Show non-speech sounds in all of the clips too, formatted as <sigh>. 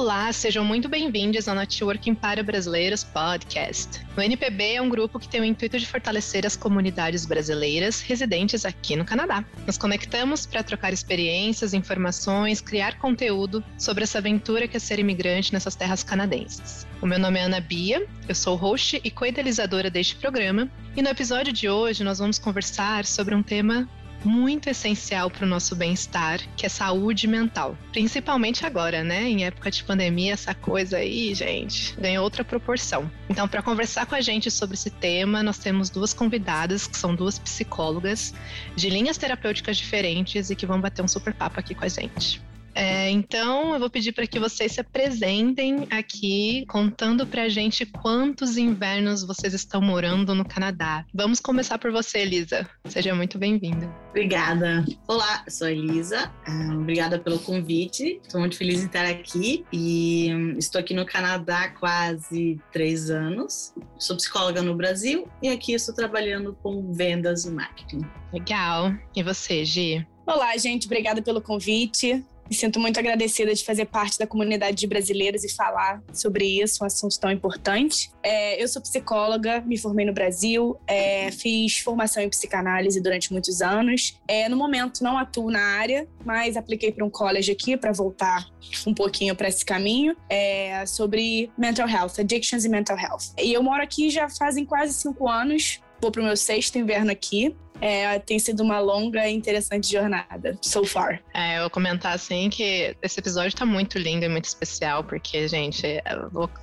Olá, sejam muito bem-vindos ao Networking para Brasileiros Podcast. O NPB é um grupo que tem o intuito de fortalecer as comunidades brasileiras residentes aqui no Canadá. Nos conectamos para trocar experiências, informações, criar conteúdo sobre essa aventura que é ser imigrante nessas terras canadenses. O meu nome é Ana Bia, eu sou host e co-idealizadora deste programa, e no episódio de hoje nós vamos conversar sobre um tema muito essencial para o nosso bem-estar, que é saúde mental. Principalmente agora, né? Em época de pandemia, essa coisa aí, gente, ganhou outra proporção. Então, para conversar com a gente sobre esse tema, nós temos duas convidadas, que são duas psicólogas de linhas terapêuticas diferentes e que vão bater um super papo aqui com a gente. É, então, eu vou pedir para que vocês se apresentem aqui, contando para a gente quantos invernos vocês estão morando no Canadá. Vamos começar por você, Elisa. Seja muito bem-vinda. Obrigada. Olá, sou a Elisa. Ah, obrigada pelo convite. Estou muito feliz em estar aqui e hum, estou aqui no Canadá há quase três anos. Sou psicóloga no Brasil e aqui estou trabalhando com vendas e marketing. Legal. E você, Gi? Olá, gente. Obrigada pelo convite. Me sinto muito agradecida de fazer parte da comunidade de brasileiros e falar sobre isso, um assunto tão importante. É, eu sou psicóloga, me formei no Brasil, é, fiz formação em psicanálise durante muitos anos. É, no momento não atuo na área, mas apliquei para um college aqui para voltar um pouquinho para esse caminho é, sobre mental health, addictions e mental health. E eu moro aqui já fazem quase cinco anos. Vou para o meu sexto inverno aqui. É, tem sido uma longa e interessante jornada, so far. É, eu vou comentar assim que esse episódio tá muito lindo e muito especial, porque, gente, é,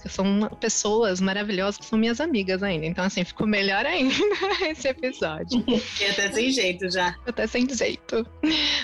são pessoas maravilhosas que são minhas amigas ainda. Então, assim, ficou melhor ainda <laughs> esse episódio. e até sem jeito já. Até sem jeito.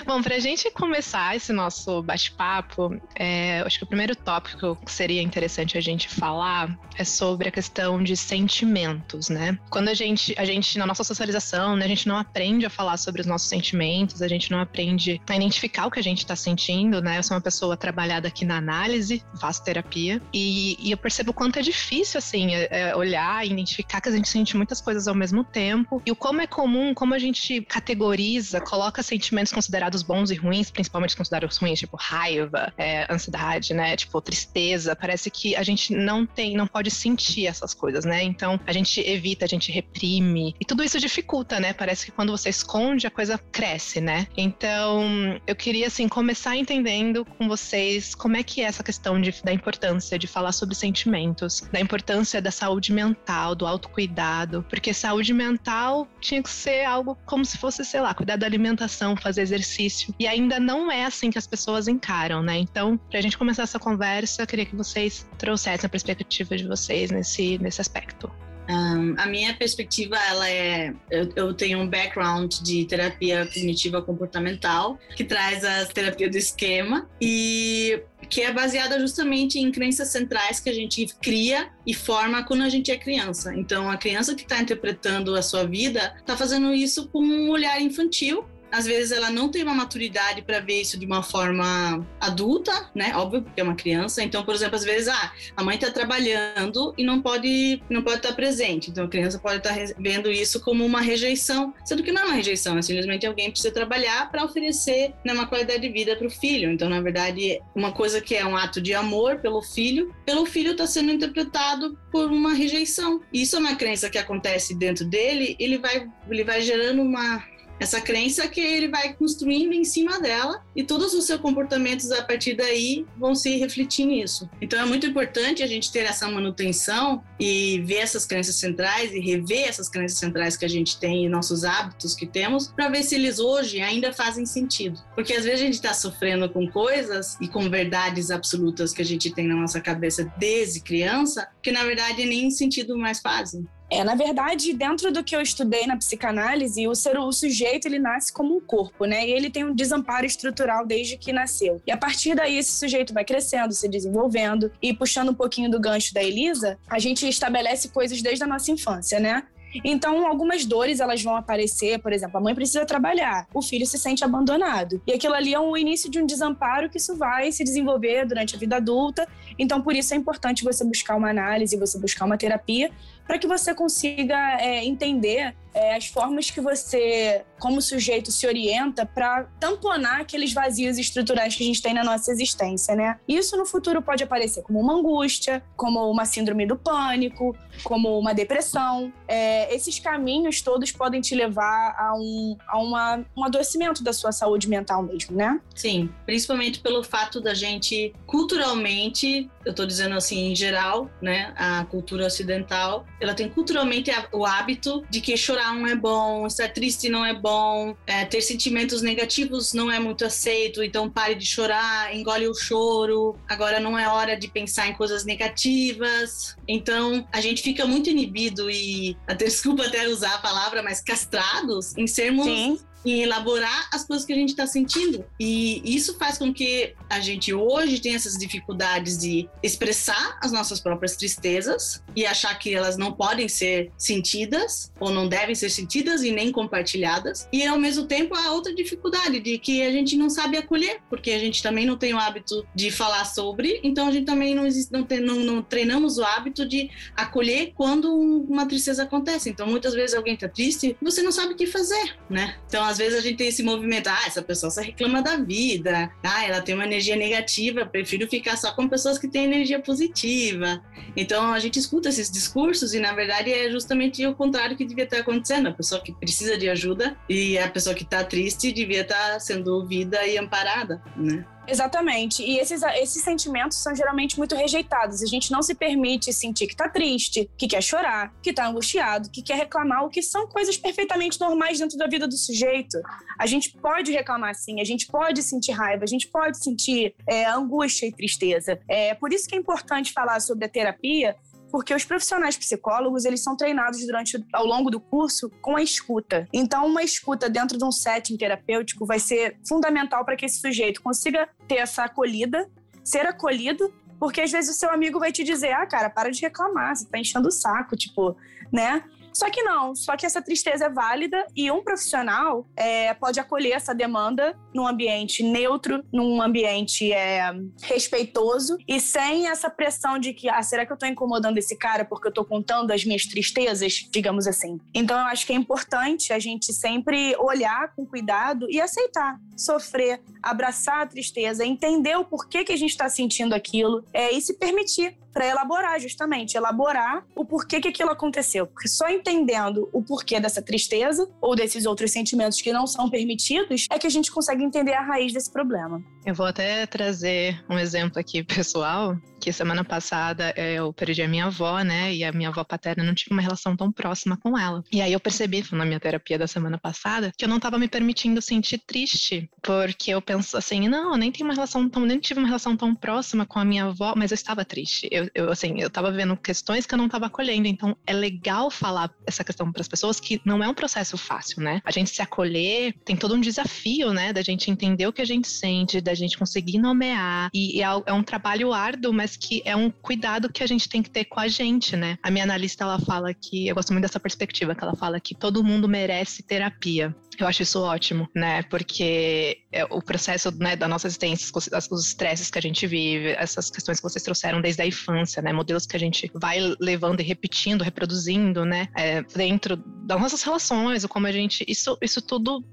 Bom, pra gente começar esse nosso bate-papo, é, acho que o primeiro tópico que seria interessante a gente falar é sobre a questão de sentimentos, né? Quando a gente, a gente na nossa socialização, né, a gente não aprende a falar sobre os nossos sentimentos, a gente não aprende a identificar o que a gente está sentindo, né? Eu sou uma pessoa trabalhada aqui na análise, faço terapia, e, e eu percebo o quanto é difícil, assim, é, é olhar e identificar que a gente sente muitas coisas ao mesmo tempo, e o como é comum, como a gente categoriza, coloca sentimentos considerados bons e ruins, principalmente considerados ruins, tipo raiva, é, ansiedade, né? Tipo, tristeza. Parece que a gente não tem, não pode sentir essas coisas, né? Então, a gente evita, a gente reprime, e tudo isso dificulta, né? Parece que quando você esconde, a coisa cresce, né? Então, eu queria, assim, começar entendendo com vocês como é que é essa questão de, da importância de falar sobre sentimentos, da importância da saúde mental, do autocuidado, porque saúde mental tinha que ser algo como se fosse, sei lá, cuidar da alimentação, fazer exercício, e ainda não é assim que as pessoas encaram, né? Então, pra gente começar essa conversa, eu queria que vocês trouxessem a perspectiva de vocês nesse, nesse aspecto. Um, a minha perspectiva, ela é, eu, eu, tenho um background de terapia cognitiva comportamental que traz a terapia do esquema e que é baseada justamente em crenças centrais que a gente cria e forma quando a gente é criança. Então, a criança que está interpretando a sua vida está fazendo isso com um olhar infantil às vezes ela não tem uma maturidade para ver isso de uma forma adulta, né? Óbvio, porque é uma criança. Então, por exemplo, às vezes, ah, a mãe está trabalhando e não pode não pode estar presente. Então, a criança pode estar vendo isso como uma rejeição, sendo que não é uma rejeição, é simplesmente alguém precisa trabalhar para oferecer né, uma qualidade de vida para o filho. Então, na verdade, uma coisa que é um ato de amor pelo filho, pelo filho está sendo interpretado por uma rejeição. Isso é uma crença que acontece dentro dele, ele vai ele vai gerando uma essa crença que ele vai construindo em cima dela e todos os seus comportamentos a partir daí vão se refletir nisso. Então é muito importante a gente ter essa manutenção e ver essas crenças centrais e rever essas crenças centrais que a gente tem e nossos hábitos que temos para ver se eles hoje ainda fazem sentido. Porque às vezes a gente está sofrendo com coisas e com verdades absolutas que a gente tem na nossa cabeça desde criança que na verdade nem sentido mais fazem. É, na verdade, dentro do que eu estudei na psicanálise, o ser o sujeito ele nasce como um corpo, né? E ele tem um desamparo estrutural desde que nasceu. E a partir daí esse sujeito vai crescendo, se desenvolvendo e puxando um pouquinho do gancho da Elisa, a gente estabelece coisas desde a nossa infância, né? Então, algumas dores elas vão aparecer, por exemplo, a mãe precisa trabalhar, o filho se sente abandonado. E aquilo ali é o início de um desamparo que isso vai se desenvolver durante a vida adulta. Então, por isso é importante você buscar uma análise, você buscar uma terapia, para que você consiga é, entender é, as formas que você, como sujeito, se orienta para tamponar aqueles vazios estruturais que a gente tem na nossa existência, né? Isso no futuro pode aparecer como uma angústia, como uma síndrome do pânico, como uma depressão. É, esses caminhos todos podem te levar a, um, a uma, um adoecimento da sua saúde mental mesmo, né? Sim, principalmente pelo fato da gente culturalmente, eu estou dizendo assim em geral, né, a cultura ocidental, ela tem culturalmente o hábito de que chorar não é bom, estar triste não é bom, é, ter sentimentos negativos não é muito aceito, então pare de chorar, engole o choro. Agora não é hora de pensar em coisas negativas. Então a gente fica muito inibido e, <laughs> desculpa até usar a palavra, mas castrados em sermos Sim em elaborar as coisas que a gente está sentindo. E isso faz com que a gente hoje tenha essas dificuldades de expressar as nossas próprias tristezas e achar que elas não podem ser sentidas ou não devem ser sentidas e nem compartilhadas. E ao mesmo tempo a outra dificuldade de que a gente não sabe acolher, porque a gente também não tem o hábito de falar sobre, então a gente também não, existe, não, tem, não, não treinamos o hábito de acolher quando uma tristeza acontece. Então muitas vezes alguém está triste, você não sabe o que fazer, né? Então às vezes a gente tem esse movimento, ah, essa pessoa só reclama da vida, ah, ela tem uma energia negativa, prefiro ficar só com pessoas que têm energia positiva. Então a gente escuta esses discursos e na verdade é justamente o contrário que devia estar acontecendo. A pessoa que precisa de ajuda e a pessoa que está triste devia estar sendo ouvida e amparada, né? Exatamente. E esses, esses sentimentos são geralmente muito rejeitados. A gente não se permite sentir que tá triste, que quer chorar, que tá angustiado, que quer reclamar, o que são coisas perfeitamente normais dentro da vida do sujeito. A gente pode reclamar sim, a gente pode sentir raiva, a gente pode sentir é, angústia e tristeza. É por isso que é importante falar sobre a terapia, porque os profissionais psicólogos, eles são treinados durante ao longo do curso com a escuta. Então, uma escuta dentro de um setting terapêutico vai ser fundamental para que esse sujeito consiga ter essa acolhida, ser acolhido, porque às vezes o seu amigo vai te dizer: "Ah, cara, para de reclamar, você tá enchendo o saco", tipo, né? Só que não, só que essa tristeza é válida e um profissional é, pode acolher essa demanda num ambiente neutro, num ambiente é, respeitoso e sem essa pressão de que, ah, será que eu tô incomodando esse cara porque eu tô contando as minhas tristezas, digamos assim. Então eu acho que é importante a gente sempre olhar com cuidado e aceitar, sofrer, abraçar a tristeza, entender o porquê que a gente está sentindo aquilo é, e se permitir para elaborar, justamente, elaborar o porquê que aquilo aconteceu. Porque só entendendo o porquê dessa tristeza ou desses outros sentimentos que não são permitidos é que a gente consegue entender a raiz desse problema. Eu vou até trazer um exemplo aqui pessoal, que semana passada eu perdi a minha avó, né? E a minha avó paterna não tive uma relação tão próxima com ela. E aí eu percebi na minha terapia da semana passada que eu não estava me permitindo sentir triste, porque eu penso assim, não, eu nem tenho uma relação tão, nem tive uma relação tão próxima com a minha avó, mas eu estava triste. Eu, eu assim, eu estava vendo questões que eu não estava acolhendo. Então é legal falar essa questão para as pessoas que não é um processo fácil, né? A gente se acolher tem todo um desafio, né? Da gente entender o que a gente sente, da gente conseguir nomear. E, e é, é um trabalho árduo, mas que é um cuidado que a gente tem que ter com a gente, né? A minha analista, ela fala que, eu gosto muito dessa perspectiva, que ela fala que todo mundo merece terapia. Eu acho isso ótimo, né? Porque é o processo né, da nossa existência, os estresses que a gente vive, essas questões que vocês trouxeram desde a infância, né? Modelos que a gente vai levando e repetindo, reproduzindo, né? É, dentro das nossas relações, ou como a gente. Isso, isso tudo.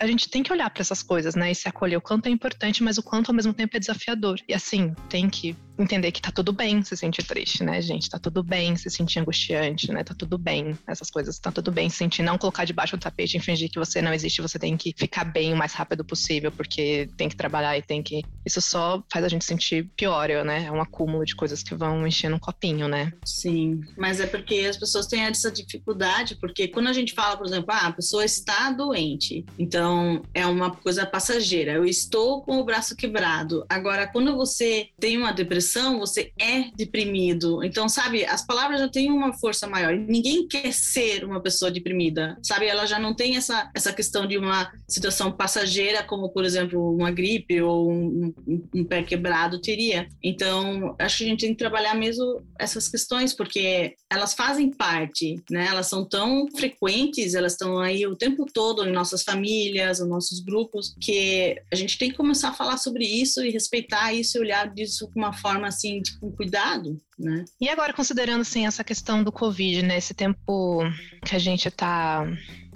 A gente tem que olhar para essas coisas, né? E se acolher o quanto é importante, mas o quanto ao mesmo tempo é desafiador. E assim, tem que entender que tá tudo bem se sentir triste, né, gente? Tá tudo bem se sentir angustiante, né? Tá tudo bem, essas coisas. Tá tudo bem se sentir, não colocar debaixo do tapete e fingir que você não existe, você tem que ficar bem o mais rápido possível, porque tem que trabalhar e tem que. Isso só faz a gente sentir pior, né? É um acúmulo de coisas que vão enchendo um copinho, né? Sim, mas é porque as pessoas têm essa dificuldade, porque quando a gente fala, por exemplo, ah, a pessoa está doente, então é uma coisa passageira. Eu estou com o braço quebrado. Agora, quando você tem uma depressão, depressão, você é deprimido. Então, sabe, as palavras já têm uma força maior. Ninguém quer ser uma pessoa deprimida, sabe? Ela já não tem essa, essa questão de uma situação passageira, como, por exemplo, uma gripe ou um, um, um pé quebrado teria. Então, acho que a gente tem que trabalhar mesmo essas questões, porque elas fazem parte, né? Elas são tão frequentes, elas estão aí o tempo todo em nossas famílias, nos nossos grupos, que a gente tem que começar a falar sobre isso e respeitar isso e olhar disso com uma forma forma assim, de, com cuidado, né? E agora, considerando assim, essa questão do Covid, né? Esse tempo que a gente está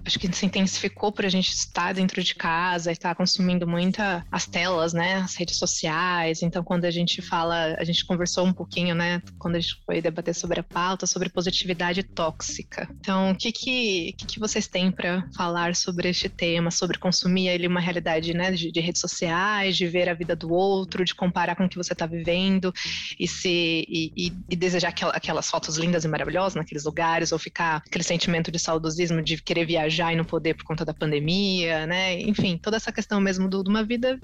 acho que se intensificou por a gente estar dentro de casa e estar consumindo muita as telas, né, as redes sociais. Então, quando a gente fala, a gente conversou um pouquinho, né, quando a gente foi debater sobre a pauta, sobre positividade tóxica. Então, o que que, que, que vocês têm para falar sobre este tema, sobre consumir ele uma realidade, né, de, de, redes sociais, de ver a vida do outro, de comparar com o que você está vivendo e se e, e, e desejar aquelas fotos lindas e maravilhosas naqueles lugares ou ficar aquele sentimento de saudosismo de querer viajar viajar e não poder por conta da pandemia, né? Enfim, toda essa questão mesmo de uma vida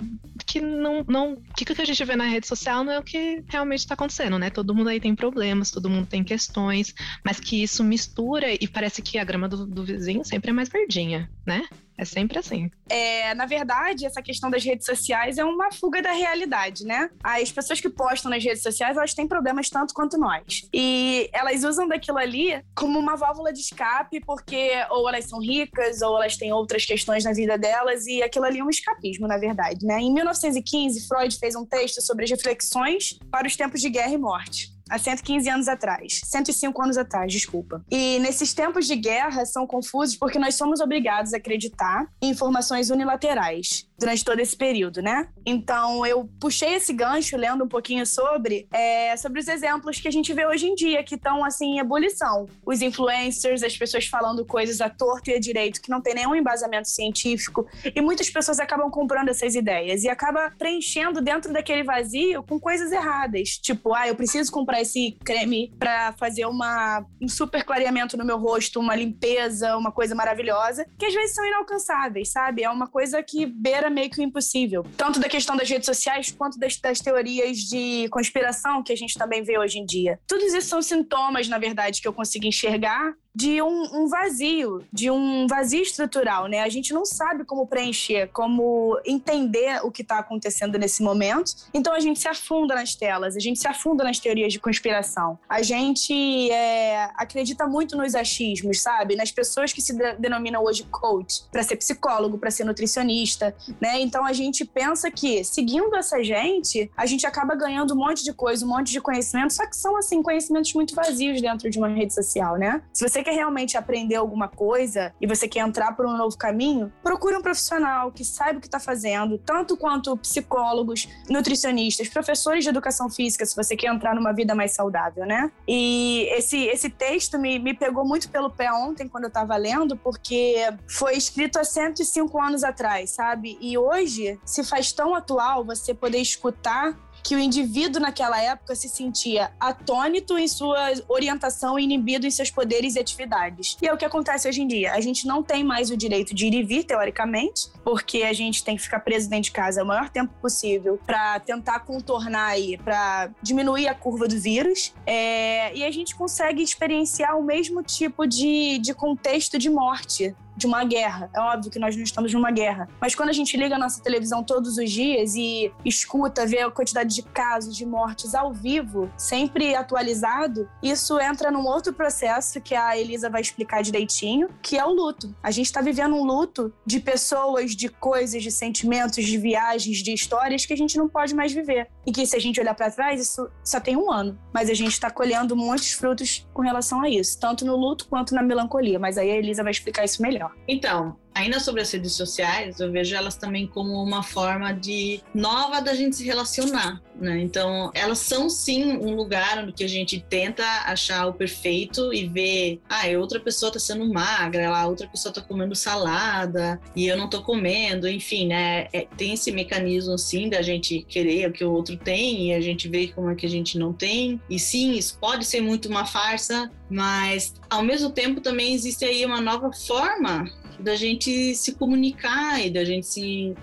que não. não que o que a gente vê na rede social não é o que realmente está acontecendo, né? Todo mundo aí tem problemas, todo mundo tem questões, mas que isso mistura e parece que a grama do, do vizinho sempre é mais verdinha, né? É sempre assim. É, na verdade, essa questão das redes sociais é uma fuga da realidade, né? As pessoas que postam nas redes sociais, elas têm problemas tanto quanto nós. E elas usam daquilo ali como uma válvula de escape, porque ou elas são ricas, ou elas têm outras questões na vida delas, e aquilo ali é um escapismo, na verdade, né? Em 1915, Freud fez um texto sobre as reflexões para os tempos de guerra e morte há 115 anos atrás, 105 anos atrás, desculpa. E nesses tempos de guerra são confusos porque nós somos obrigados a acreditar em informações unilaterais durante todo esse período, né? Então eu puxei esse gancho lendo um pouquinho sobre é, sobre os exemplos que a gente vê hoje em dia que estão assim em ebulição. Os influencers, as pessoas falando coisas a torto e a direito que não tem nenhum embasamento científico e muitas pessoas acabam comprando essas ideias e acaba preenchendo dentro daquele vazio com coisas erradas, tipo, ah, eu preciso comprar esse creme para fazer uma um super clareamento no meu rosto, uma limpeza, uma coisa maravilhosa, que às vezes são inalcançáveis, sabe? É uma coisa que beira era meio que impossível. Tanto da questão das redes sociais quanto das, das teorias de conspiração que a gente também vê hoje em dia. Todos esses são sintomas, na verdade, que eu consigo enxergar de um, um, vazio, de um vazio estrutural, né? A gente não sabe como preencher, como entender o que está acontecendo nesse momento. Então a gente se afunda nas telas, a gente se afunda nas teorias de conspiração. A gente é, acredita muito nos achismos, sabe? Nas pessoas que se de denominam hoje coach, para ser psicólogo, para ser nutricionista, né? Então a gente pensa que seguindo essa gente, a gente acaba ganhando um monte de coisa, um monte de conhecimento, só que são assim conhecimentos muito vazios dentro de uma rede social, né? Se você quer realmente aprender alguma coisa e você quer entrar por um novo caminho, procure um profissional que saiba o que está fazendo, tanto quanto psicólogos, nutricionistas, professores de educação física, se você quer entrar numa vida mais saudável, né? E esse, esse texto me, me pegou muito pelo pé ontem, quando eu estava lendo, porque foi escrito há 105 anos atrás, sabe? E hoje se faz tão atual você poder escutar que o indivíduo naquela época se sentia atônito em sua orientação e inibido em seus poderes e atividades. E é o que acontece hoje em dia. A gente não tem mais o direito de ir e vir, teoricamente, porque a gente tem que ficar preso dentro de casa o maior tempo possível para tentar contornar aí, para diminuir a curva do vírus. É... e a gente consegue experienciar o mesmo tipo de, de contexto de morte de uma guerra. É óbvio que nós não estamos numa guerra. Mas quando a gente liga a nossa televisão todos os dias e escuta, vê a quantidade de casos, de mortes ao vivo, sempre atualizado, isso entra num outro processo que a Elisa vai explicar direitinho, que é o luto. A gente está vivendo um luto de pessoas, de coisas, de sentimentos, de viagens, de histórias que a gente não pode mais viver. E que se a gente olhar para trás, isso só tem um ano. Mas a gente está colhendo muitos frutos com relação a isso, tanto no luto quanto na melancolia. Mas aí a Elisa vai explicar isso melhor. Então, ainda sobre as redes sociais, eu vejo elas também como uma forma de nova da gente se relacionar, né? Então, elas são sim um lugar onde a gente tenta achar o perfeito e ver, ah, outra pessoa tá sendo magra, lá outra pessoa tá comendo salada e eu não tô comendo, enfim, né? É, tem esse mecanismo sim da gente querer o que o outro tem e a gente vê como é que a gente não tem. E sim, isso pode ser muito uma farsa, mas ao mesmo tempo também existe aí uma nova forma da gente se comunicar e da gente se,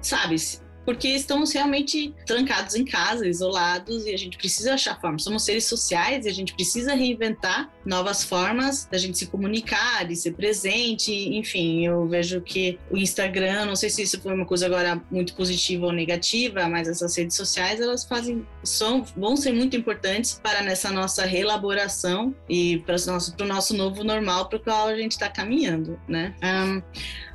sabe, porque estamos realmente trancados em casa, isolados, e a gente precisa achar formas. Somos seres sociais e a gente precisa reinventar novas formas da gente se comunicar, de ser presente, enfim, eu vejo que o Instagram, não sei se isso foi uma coisa agora muito positiva ou negativa, mas essas redes sociais elas fazem são vão ser muito importantes para nessa nossa reelaboração e para o nosso, para o nosso novo normal para o qual a gente está caminhando, né? Um,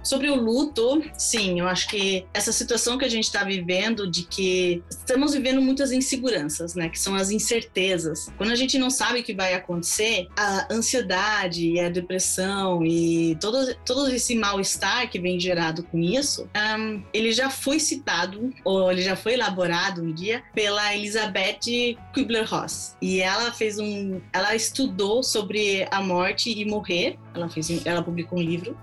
Sobre o luto, sim, eu acho que essa situação que a gente está vivendo, de que estamos vivendo muitas inseguranças, né? Que são as incertezas. Quando a gente não sabe o que vai acontecer, a ansiedade e a depressão e todo, todo esse mal-estar que vem gerado com isso, um, ele já foi citado, ou ele já foi elaborado um dia, pela Elizabeth Kubler-Ross. E ela fez um. Ela estudou sobre a morte e morrer. Ela, fez, ela publicou um livro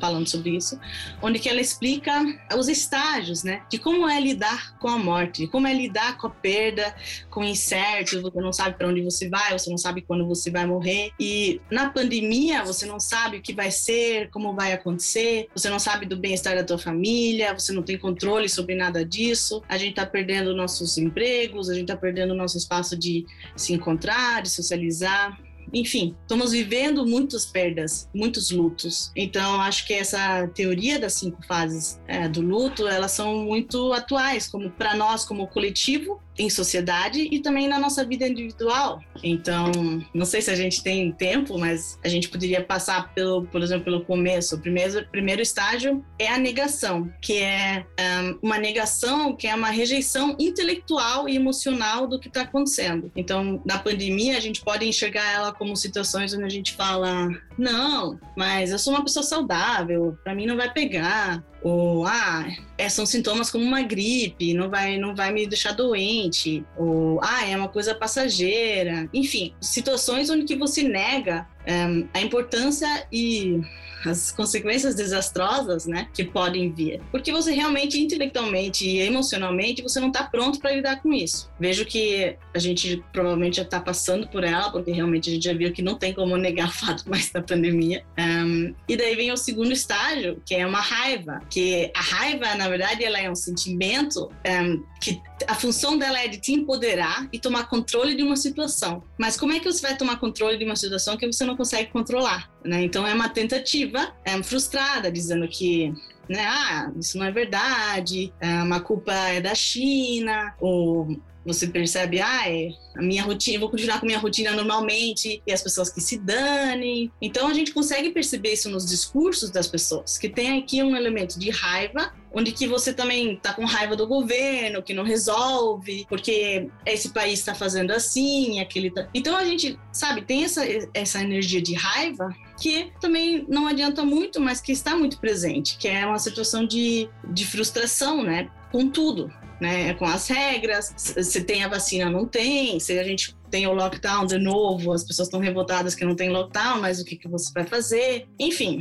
falando sobre isso, onde que ela explica os estágios, né, de como é lidar com a morte, como é lidar com a perda, com incerto, você não sabe para onde você vai, você não sabe quando você vai morrer. E na pandemia, você não sabe o que vai ser, como vai acontecer, você não sabe do bem-estar da tua família, você não tem controle sobre nada disso. A gente está perdendo nossos empregos, a gente está perdendo nosso espaço de se encontrar, de socializar enfim, estamos vivendo muitas perdas, muitos lutos. Então, acho que essa teoria das cinco fases é, do luto, elas são muito atuais, como para nós como coletivo em sociedade e também na nossa vida individual. Então, não sei se a gente tem tempo, mas a gente poderia passar pelo, por exemplo, pelo começo. O primeiro, primeiro estágio é a negação, que é um, uma negação, que é uma rejeição intelectual e emocional do que está acontecendo. Então, na pandemia, a gente pode enxergar ela como situações onde a gente fala: não, mas eu sou uma pessoa saudável, para mim não vai pegar ou ah, é, são sintomas como uma gripe, não vai, não vai me deixar doente, ou ah, é uma coisa passageira, enfim, situações onde que você nega um, a importância e as consequências desastrosas, né, que podem vir. Porque você realmente, intelectualmente e emocionalmente, você não está pronto para lidar com isso. Vejo que a gente provavelmente já está passando por ela, porque realmente a gente já viu que não tem como negar o fato mais da pandemia. Um, e daí vem o segundo estágio, que é uma raiva. Que a raiva, na verdade, ela é um sentimento um, que a função dela é de te empoderar e tomar controle de uma situação. Mas como é que você vai tomar controle de uma situação que você não consegue controlar? Né? Então é uma tentativa é, frustrada, dizendo que né, ah, isso não é verdade, é, uma culpa é da China, ou você percebe, ah, é, a minha rotina, vou continuar com a minha rotina normalmente, e as pessoas que se danem. Então a gente consegue perceber isso nos discursos das pessoas, que tem aqui um elemento de raiva, onde que você também tá com raiva do governo, que não resolve, porque esse país está fazendo assim, aquele tá... Então a gente, sabe, tem essa, essa energia de raiva que também não adianta muito, mas que está muito presente, que é uma situação de, de frustração, né? Com tudo, né? Com as regras, se tem a vacina, não tem, se a gente tem o lockdown de novo, as pessoas estão revoltadas que não tem lockdown, mas o que, que você vai fazer? Enfim.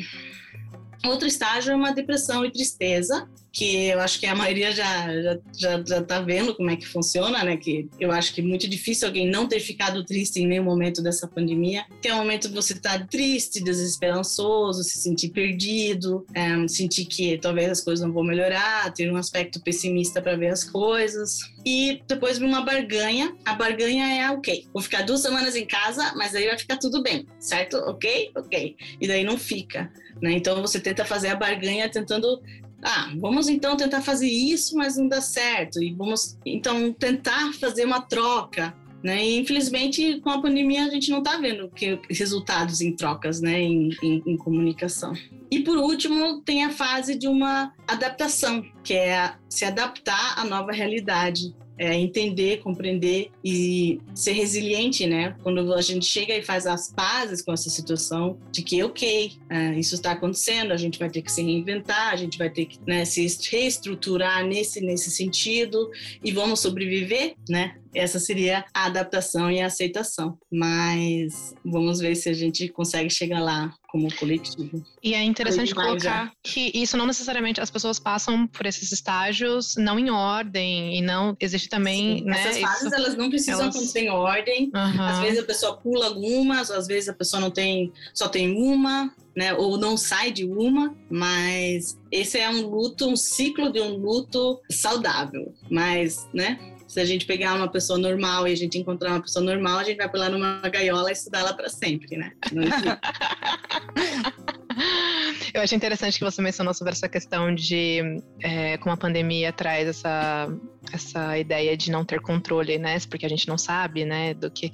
Outro estágio é uma depressão e tristeza, que eu acho que a maioria já, já, já, já tá vendo como é que funciona, né? Que eu acho que é muito difícil alguém não ter ficado triste em nenhum momento dessa pandemia. É um momento que você tá triste, desesperançoso, se sentir perdido, é, sentir que talvez as coisas não vão melhorar, ter um aspecto pessimista para ver as coisas. E depois vem uma barganha. A barganha é, ok, vou ficar duas semanas em casa, mas aí vai ficar tudo bem, certo? Ok? Ok. E daí não fica. Né? Então você tenta fazer a barganha tentando ah, vamos então tentar fazer isso, mas não dá certo. E vamos então tentar fazer uma troca. Né? E, infelizmente, com a pandemia, a gente não está vendo que, resultados em trocas, né? Em, em, em, comunicação. E, por último, tem a fase de uma adaptação, que é se adaptar à nova realidade é, entender, compreender e ser resiliente, né? Quando a gente chega e faz as pazes com essa situação de que, ok, é, isso está acontecendo, a gente vai ter que se reinventar, a gente vai ter que né, se reestruturar nesse, nesse sentido e vamos sobreviver, né? Essa seria a adaptação e a aceitação. Mas vamos ver se a gente consegue chegar lá como coletivo. E é interessante colocar que isso não necessariamente as pessoas passam por esses estágios não em ordem e não existe também, Sim, né? Essas fases isso, elas não precisam elas... acontecer em ordem. Uhum. Às vezes a pessoa pula algumas, às vezes a pessoa não tem só tem uma, né? Ou não sai de uma, mas esse é um luto, um ciclo de um luto saudável, mas, né? Se a gente pegar uma pessoa normal e a gente encontrar uma pessoa normal, a gente vai pular numa gaiola e estudar ela para sempre, né? <laughs> <laughs> Eu achei interessante que você mencionou sobre essa questão de é, como a pandemia traz essa, essa ideia de não ter controle, né? Porque a gente não sabe, né, do que.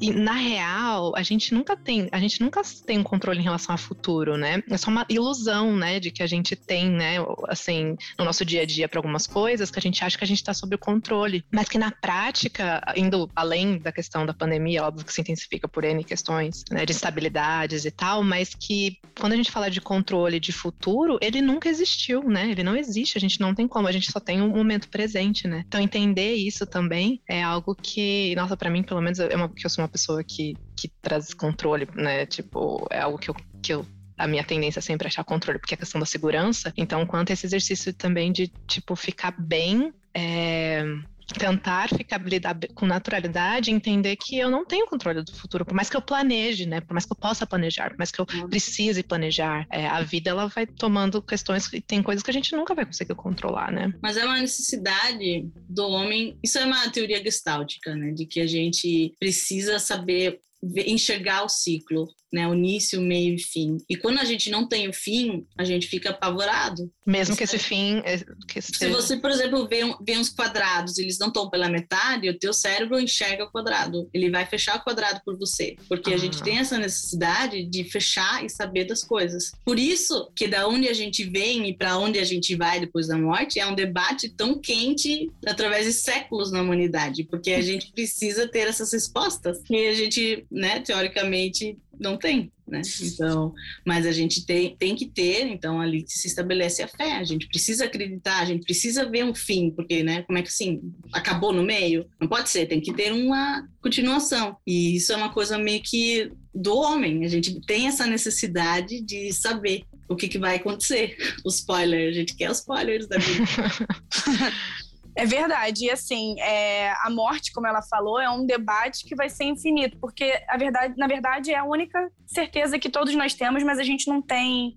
E na real, a gente nunca tem, a gente nunca tem um controle em relação ao futuro, né? É só uma ilusão, né, de que a gente tem, né, assim, no nosso dia a dia para algumas coisas que a gente acha que a gente está sob o controle, mas que na prática, indo além da questão da pandemia, óbvio que se intensifica por N questões, né, de instabilidades e tal, mas que quando a gente fala de controle de futuro, ele nunca existiu, né? Ele não existe, a gente não tem como, a gente só tem um momento presente, né? Então entender isso também é algo que, nossa, para mim, pelo menos, é uma, eu sou uma pessoa que, que traz controle, né? Tipo, é algo que eu, que eu a minha tendência é sempre achar controle, porque é a questão da segurança. Então, quanto a esse exercício também de, tipo, ficar bem. É tentar ficar lidar com naturalidade, entender que eu não tenho controle do futuro, por mais que eu planeje, né? Por mais que eu possa planejar, por mais que eu uhum. precise planejar, é, a vida ela vai tomando questões e tem coisas que a gente nunca vai conseguir controlar, né? Mas é uma necessidade do homem. Isso é uma teoria gestáltica, né? De que a gente precisa saber enxergar o ciclo, né? O início, o meio e fim. E quando a gente não tem o fim, a gente fica apavorado. Mesmo que esse fim. É, que Se você, por exemplo, vê, vê uns quadrados, eles não estão pela metade, o teu cérebro enxerga o quadrado. Ele vai fechar o quadrado por você. Porque ah. a gente ah. tem essa necessidade de fechar e saber das coisas. Por isso que da onde a gente vem e para onde a gente vai depois da morte é um debate tão quente através de séculos na humanidade. Porque a gente precisa ter essas respostas. E a gente, né, teoricamente, não tem, né? Então, mas a gente tem, tem que ter, então ali se estabelece a fé, a gente precisa acreditar, a gente precisa ver um fim, porque, né, como é que assim, acabou no meio? Não pode ser, tem que ter uma continuação. E isso é uma coisa meio que do homem, a gente tem essa necessidade de saber o que, que vai acontecer. O spoiler, a gente quer os spoilers da vida. <laughs> É verdade. E assim, é, a morte, como ela falou, é um debate que vai ser infinito, porque a verdade, na verdade é a única certeza que todos nós temos, mas a gente não tem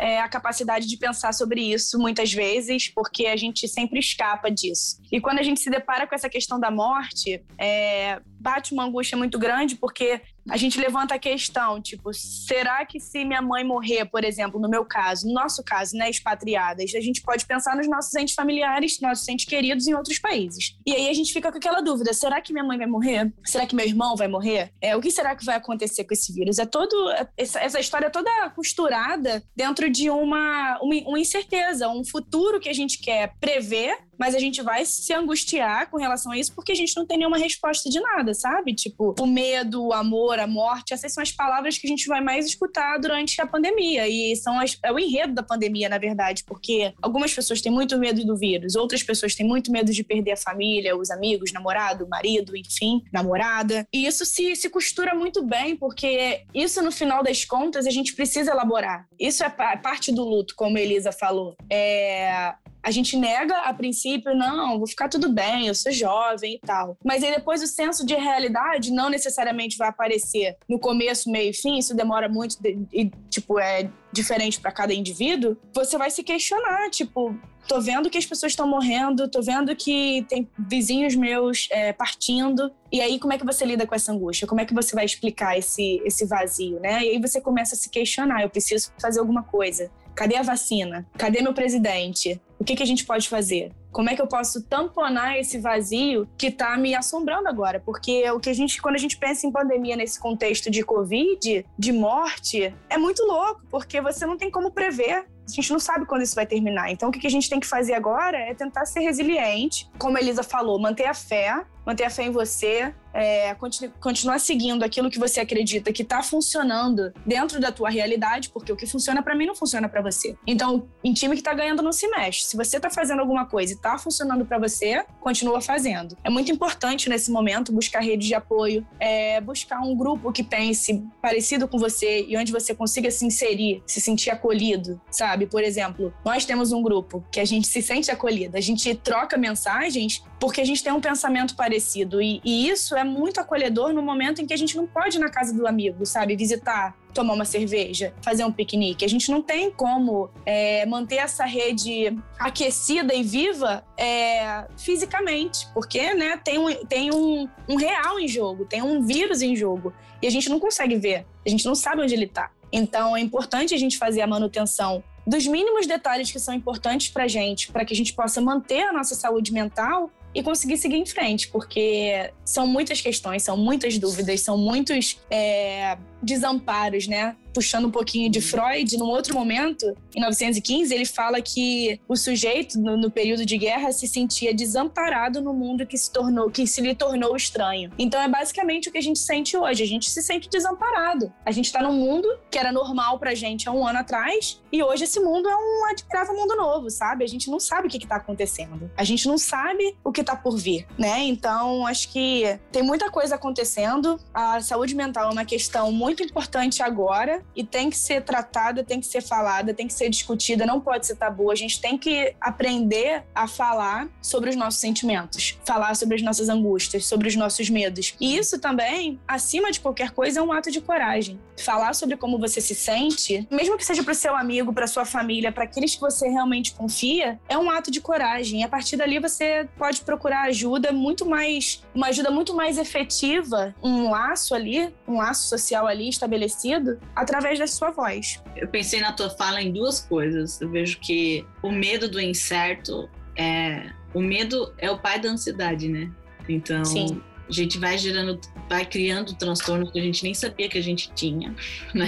é, a capacidade de pensar sobre isso muitas vezes, porque a gente sempre escapa disso. E quando a gente se depara com essa questão da morte, é, bate uma angústia muito grande, porque a gente levanta a questão, tipo, será que se minha mãe morrer, por exemplo, no meu caso, no nosso caso, né, expatriadas, a gente pode pensar nos nossos entes familiares, nossos entes queridos em outros países. E aí a gente fica com aquela dúvida, será que minha mãe vai morrer? Será que meu irmão vai morrer? É, o que será que vai acontecer com esse vírus? É todo essa, essa história toda costurada dentro de uma, uma, uma incerteza, um futuro que a gente quer prever, mas a gente vai se angustiar com relação a isso porque a gente não tem nenhuma resposta de nada, sabe? Tipo, o medo, o amor, a morte, essas são as palavras que a gente vai mais escutar durante a pandemia. E são as, é o enredo da pandemia, na verdade, porque algumas pessoas têm muito medo do vírus, outras pessoas têm muito medo de perder a família, os amigos, namorado, marido, enfim, namorada. E isso se, se costura muito bem, porque isso, no final das contas, a gente precisa elaborar. Isso é parte do luto, como a Elisa falou. É, a gente nega a princípio, não, vou ficar tudo bem, eu sou jovem e tal. Mas aí depois o senso de realidade não necessariamente vai aparecer no começo, meio e fim, isso demora muito e, tipo, é diferente para cada indivíduo. Você vai se questionar, tipo, tô vendo que as pessoas estão morrendo, tô vendo que tem vizinhos meus é, partindo. E aí, como é que você lida com essa angústia? Como é que você vai explicar esse, esse vazio, né? E aí você começa a se questionar: eu preciso fazer alguma coisa. Cadê a vacina? Cadê meu presidente? O que, que a gente pode fazer? Como é que eu posso tamponar esse vazio que está me assombrando agora? Porque o que a gente, quando a gente pensa em pandemia nesse contexto de Covid, de morte, é muito louco, porque você não tem como prever. A gente não sabe quando isso vai terminar. Então, o que a gente tem que fazer agora é tentar ser resiliente, como a Elisa falou, manter a fé, manter a fé em você, é, continu continuar seguindo aquilo que você acredita que está funcionando dentro da tua realidade, porque o que funciona para mim não funciona para você. Então, em time que está ganhando não se mexe. Se você está fazendo alguma coisa e está funcionando para você, continua fazendo. É muito importante nesse momento buscar redes de apoio, é, buscar um grupo que pense parecido com você e onde você consiga se inserir, se sentir acolhido, sabe? Por exemplo, nós temos um grupo que a gente se sente acolhido, a gente troca mensagens porque a gente tem um pensamento parecido. E, e, isso é muito acolhedor no momento em que a gente não pode ir na casa do amigo, sabe? Visitar, tomar uma cerveja, fazer um piquenique. A gente não tem como é, manter essa rede aquecida e viva é, fisicamente, porque né, tem, um, tem um, um real em jogo, tem um vírus em jogo. E a gente não consegue ver, a gente não sabe onde ele está. Então é importante a gente fazer a manutenção dos mínimos detalhes que são importantes para gente, para que a gente possa manter a nossa saúde mental e conseguir seguir em frente, porque são muitas questões, são muitas dúvidas, são muitos é, desamparos, né? Puxando um pouquinho de Freud, num outro momento, em 1915, ele fala que o sujeito, no, no, período de guerra, se sentia desamparado no mundo que se tornou, que se lhe tornou estranho. Então é basicamente o que a gente sente hoje. A gente se sente desamparado. A gente está num mundo que era normal pra gente há um ano atrás, e hoje esse mundo é um admirável mundo novo, sabe? A gente não sabe o que, está acontecendo. A gente não sabe o que está por vir, né? Então, acho que tem muita coisa acontecendo. A saúde mental é uma questão muito importante agora e tem que ser tratada, tem que ser falada, tem que ser discutida, não pode ser tabu. A gente tem que aprender a falar sobre os nossos sentimentos, falar sobre as nossas angústias, sobre os nossos medos. E isso também, acima de qualquer coisa, é um ato de coragem. Falar sobre como você se sente, mesmo que seja para o seu amigo, para sua família, para aqueles que você realmente confia, é um ato de coragem. E a partir dali você pode procurar ajuda muito mais, uma ajuda muito mais efetiva, um laço ali, um laço social ali estabelecido através da sua voz. Eu pensei na tua fala em duas coisas. Eu vejo que o medo do incerto é o medo é o pai da ansiedade, né? Então, Sim a gente vai gerando, vai criando transtornos que a gente nem sabia que a gente tinha, né?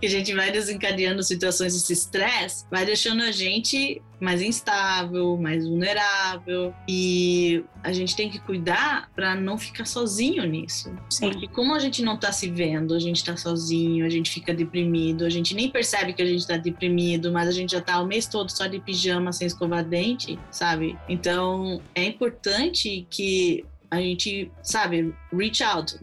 Que a gente vai desencadeando situações desse estresse, vai deixando a gente mais instável, mais vulnerável e a gente tem que cuidar para não ficar sozinho nisso. Sim. Porque como a gente não tá se vendo, a gente tá sozinho, a gente fica deprimido, a gente nem percebe que a gente tá deprimido, mas a gente já tá o mês todo só de pijama, sem escovar dente, sabe? Então, é importante que a gente, sabe, reach out,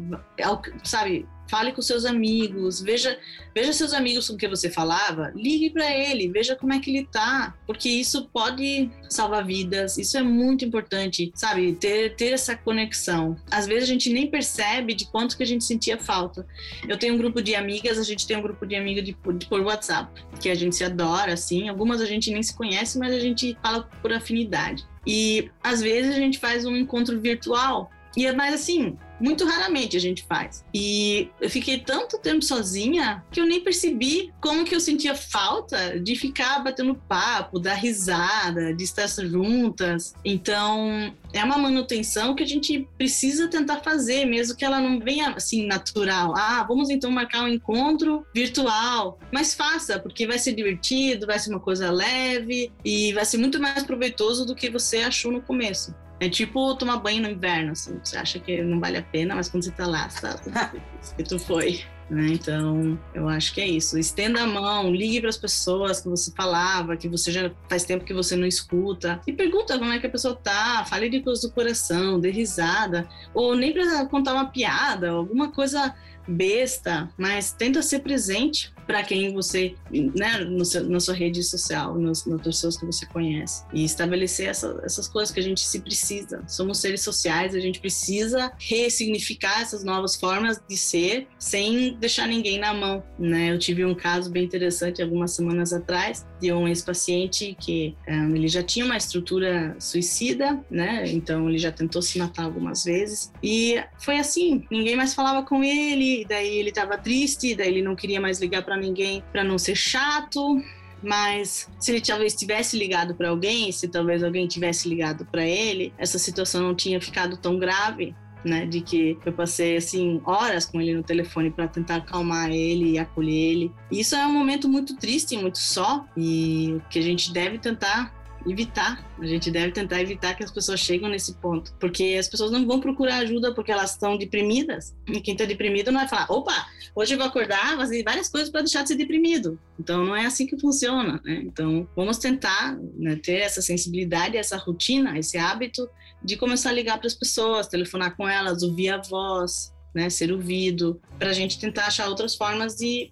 sabe, fale com seus amigos, veja, veja seus amigos com quem você falava, ligue para ele, veja como é que ele tá, porque isso pode salvar vidas, isso é muito importante, sabe, ter, ter essa conexão. Às vezes a gente nem percebe de quanto que a gente sentia falta. Eu tenho um grupo de amigas, a gente tem um grupo de amigas de, de, por WhatsApp, que a gente se adora, assim, algumas a gente nem se conhece, mas a gente fala por afinidade. E às vezes a gente faz um encontro virtual, e é mais assim, muito raramente a gente faz. E eu fiquei tanto tempo sozinha que eu nem percebi como que eu sentia falta de ficar batendo papo, dar risada, de estar juntas. Então, é uma manutenção que a gente precisa tentar fazer, mesmo que ela não venha assim natural. Ah, vamos então marcar um encontro virtual. Mas faça, porque vai ser divertido, vai ser uma coisa leve e vai ser muito mais proveitoso do que você achou no começo. É tipo tomar banho no inverno, assim. Você acha que não vale a pena, mas quando você tá lá, sabe? <laughs> que tu foi. Né? Então, eu acho que é isso. Estenda a mão, ligue para as pessoas que você falava, que você já faz tempo que você não escuta, e pergunta como é que a pessoa tá, fale de coisas do coração, dê risada, ou nem para contar uma piada, alguma coisa besta, mas tenta ser presente para quem você, né, no seu, na sua rede social, nas, nas pessoas que você conhece. E estabelecer essa, essas coisas que a gente se precisa. Somos seres sociais, a gente precisa ressignificar essas novas formas de ser sem deixar ninguém na mão, né? Eu tive um caso bem interessante algumas semanas atrás de um ex-paciente que um, ele já tinha uma estrutura suicida, né? Então ele já tentou se matar algumas vezes e foi assim, ninguém mais falava com ele, daí ele estava triste, daí ele não queria mais ligar para ninguém para não ser chato. Mas se ele talvez tivesse ligado para alguém, se talvez alguém tivesse ligado para ele, essa situação não tinha ficado tão grave. Né, de que eu passei assim horas com ele no telefone para tentar acalmar ele e acolher ele. Isso é um momento muito triste, muito só e que a gente deve tentar evitar. A gente deve tentar evitar que as pessoas cheguem nesse ponto, porque as pessoas não vão procurar ajuda porque elas estão deprimidas. E quem está deprimido não vai falar, opa, hoje eu vou acordar, fazer várias coisas para deixar de ser deprimido. Então não é assim que funciona. Né? Então vamos tentar né, ter essa sensibilidade, essa rotina, esse hábito de começar a ligar para as pessoas, telefonar com elas, ouvir a voz, né, ser ouvido, para a gente tentar achar outras formas de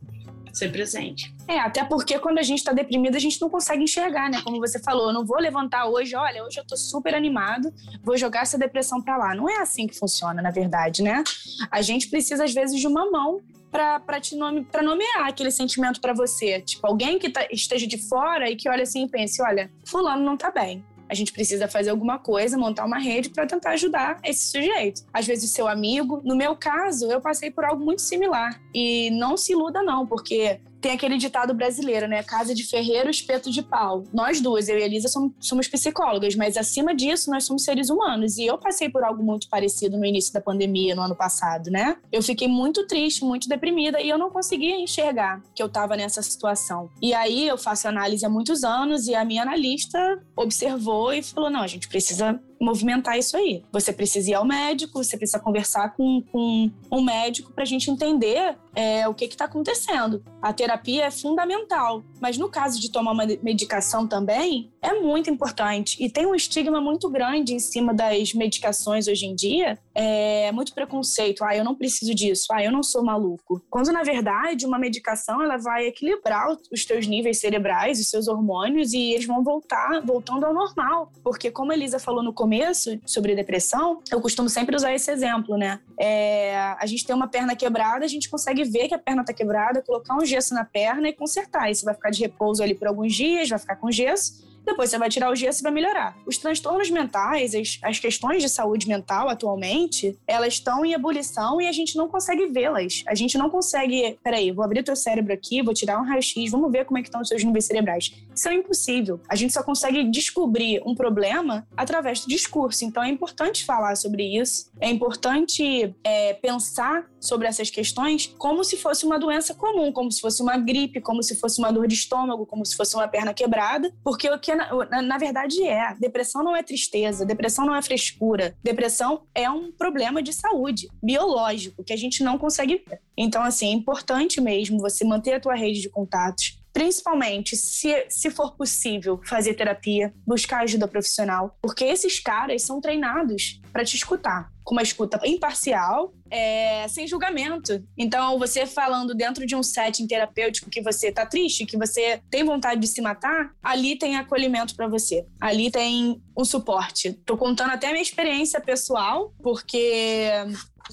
ser presente. É, até porque quando a gente está deprimido, a gente não consegue enxergar, né? Como você falou, eu não vou levantar hoje, olha, hoje eu tô super animado, vou jogar essa depressão para lá. Não é assim que funciona, na verdade, né? A gente precisa, às vezes, de uma mão para te nome, pra nomear aquele sentimento para você. Tipo, alguém que tá, esteja de fora e que olha assim e pense: olha, Fulano não tá bem. A gente precisa fazer alguma coisa, montar uma rede para tentar ajudar esse sujeito. Às vezes, o seu amigo. No meu caso, eu passei por algo muito similar. E não se iluda, não, porque tem aquele ditado brasileiro, né? Casa de ferreiro, espeto de pau. Nós duas, eu e a Elisa, somos, somos, psicólogas, mas acima disso, nós somos seres humanos. E eu passei por algo muito parecido no início da pandemia, no ano passado, né? Eu fiquei muito triste, muito deprimida e eu não conseguia enxergar que eu estava nessa situação. E aí eu faço análise há muitos anos e a minha analista observou e falou: não, a gente precisa movimentar isso aí. Você precisa ir ao médico, você precisa conversar com, com um médico para a gente entender é, o que está acontecendo. A terapia é fundamental, mas no caso de tomar uma medicação também, é muito importante. E tem um estigma muito grande em cima das medicações hoje em dia, é muito preconceito. Ah, eu não preciso disso. Ah, eu não sou maluco. Quando, na verdade, uma medicação ela vai equilibrar os teus níveis cerebrais, os seus hormônios, e eles vão voltar, voltando ao normal. Porque, como a Elisa falou no começo sobre depressão, eu costumo sempre usar esse exemplo, né? É, a gente tem uma perna quebrada, a gente consegue ver que a perna tá quebrada, colocar um gesso na perna e consertar. Isso vai ficar de repouso ali por alguns dias, vai ficar com gesso depois você vai tirar o gesso e vai melhorar. Os transtornos mentais, as, as questões de saúde mental atualmente, elas estão em ebulição e a gente não consegue vê-las. A gente não consegue, peraí, vou abrir teu cérebro aqui, vou tirar um raio-x, vamos ver como é que estão os seus níveis cerebrais. Isso é impossível. A gente só consegue descobrir um problema através do discurso. Então é importante falar sobre isso, é importante é, pensar sobre essas questões como se fosse uma doença comum, como se fosse uma gripe, como se fosse uma dor de estômago, como se fosse uma perna quebrada, porque o que na, na verdade é, depressão não é tristeza, depressão não é frescura, depressão é um problema de saúde biológico que a gente não consegue ver. Então, assim, é importante mesmo você manter a tua rede de contatos, principalmente se, se for possível fazer terapia, buscar ajuda profissional, porque esses caras são treinados para te escutar com uma escuta imparcial, é, sem julgamento. Então, você falando dentro de um setting terapêutico que você tá triste, que você tem vontade de se matar, ali tem acolhimento para você. Ali tem um suporte. Tô contando até a minha experiência pessoal, porque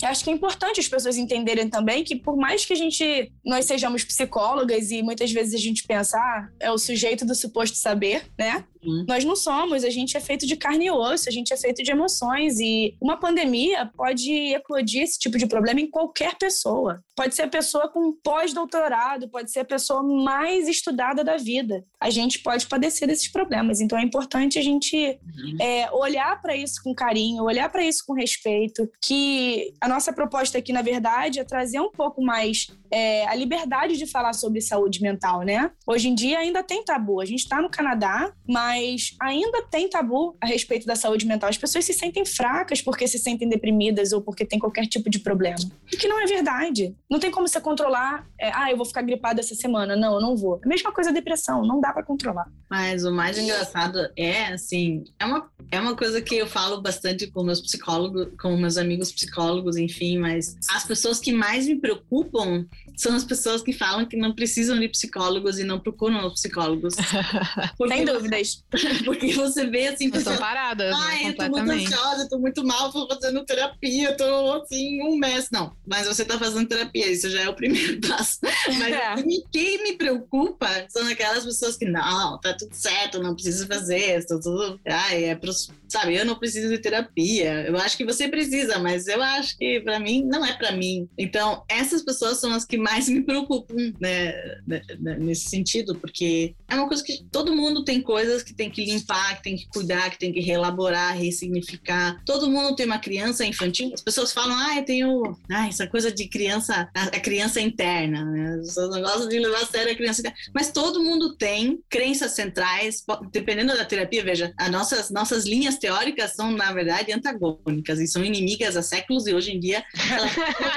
eu acho que é importante as pessoas entenderem também que por mais que a gente nós sejamos psicólogas e muitas vezes a gente pensa ah, é o sujeito do suposto saber, né? Uhum. Nós não somos, a gente é feito de carne e osso, a gente é feito de emoções e uma pandemia pode eclodir esse tipo de problema em qualquer pessoa. Pode ser a pessoa com pós-doutorado, pode ser a pessoa mais estudada da vida. A gente pode padecer desses problemas, então é importante a gente uhum. é, olhar para isso com carinho, olhar para isso com respeito, que a nossa proposta aqui, na verdade, é trazer um pouco mais é, a liberdade de falar sobre saúde mental, né? Hoje em dia ainda tem tabu. A gente está no Canadá, mas ainda tem tabu a respeito da saúde mental. As pessoas se sentem fracas porque se sentem deprimidas ou porque tem qualquer tipo de problema. O que não é verdade. Não tem como você controlar, é, ah, eu vou ficar gripada essa semana. Não, eu não vou. A mesma coisa a depressão, não dá para controlar. Mas o mais engraçado é, assim, é uma, é uma coisa que eu falo bastante com meus psicólogos, com meus amigos psicólogos, enfim, mas as pessoas que mais me preocupam são as pessoas que falam que não precisam de psicólogos e não procuram os psicólogos. <laughs> Sem dúvidas. <laughs> Porque você vê assim... São paradas, né, Ai, eu tô muito ansiosa, eu tô muito mal, tô fazendo terapia, eu tô assim, um mês. Não, mas você tá fazendo terapia, isso já é o primeiro <laughs> passo. Mas é. quem me preocupa são aquelas pessoas que, não, tá tudo certo, não precisa fazer, estou tudo... Ai, é pros... Sabe, eu não preciso de terapia. Eu acho que você precisa, mas eu acho que para mim não é para mim. Então, essas pessoas são as que mais me preocupam, né, né, né, nesse sentido, porque é uma coisa que todo mundo tem coisas que tem que limpar, que tem que cuidar, que tem que reelaborar, ressignificar. Todo mundo tem uma criança infantil. As pessoas falam, ah, eu tenho, ah, essa coisa de criança, a, criança interna, né? As pessoas não gostam de levar a sério a criança interna. Mas todo mundo tem crenças centrais, dependendo da terapia, veja, as nossas, nossas linhas teóricas são, na verdade, antagônicas e são inimigas há séculos e hoje em dia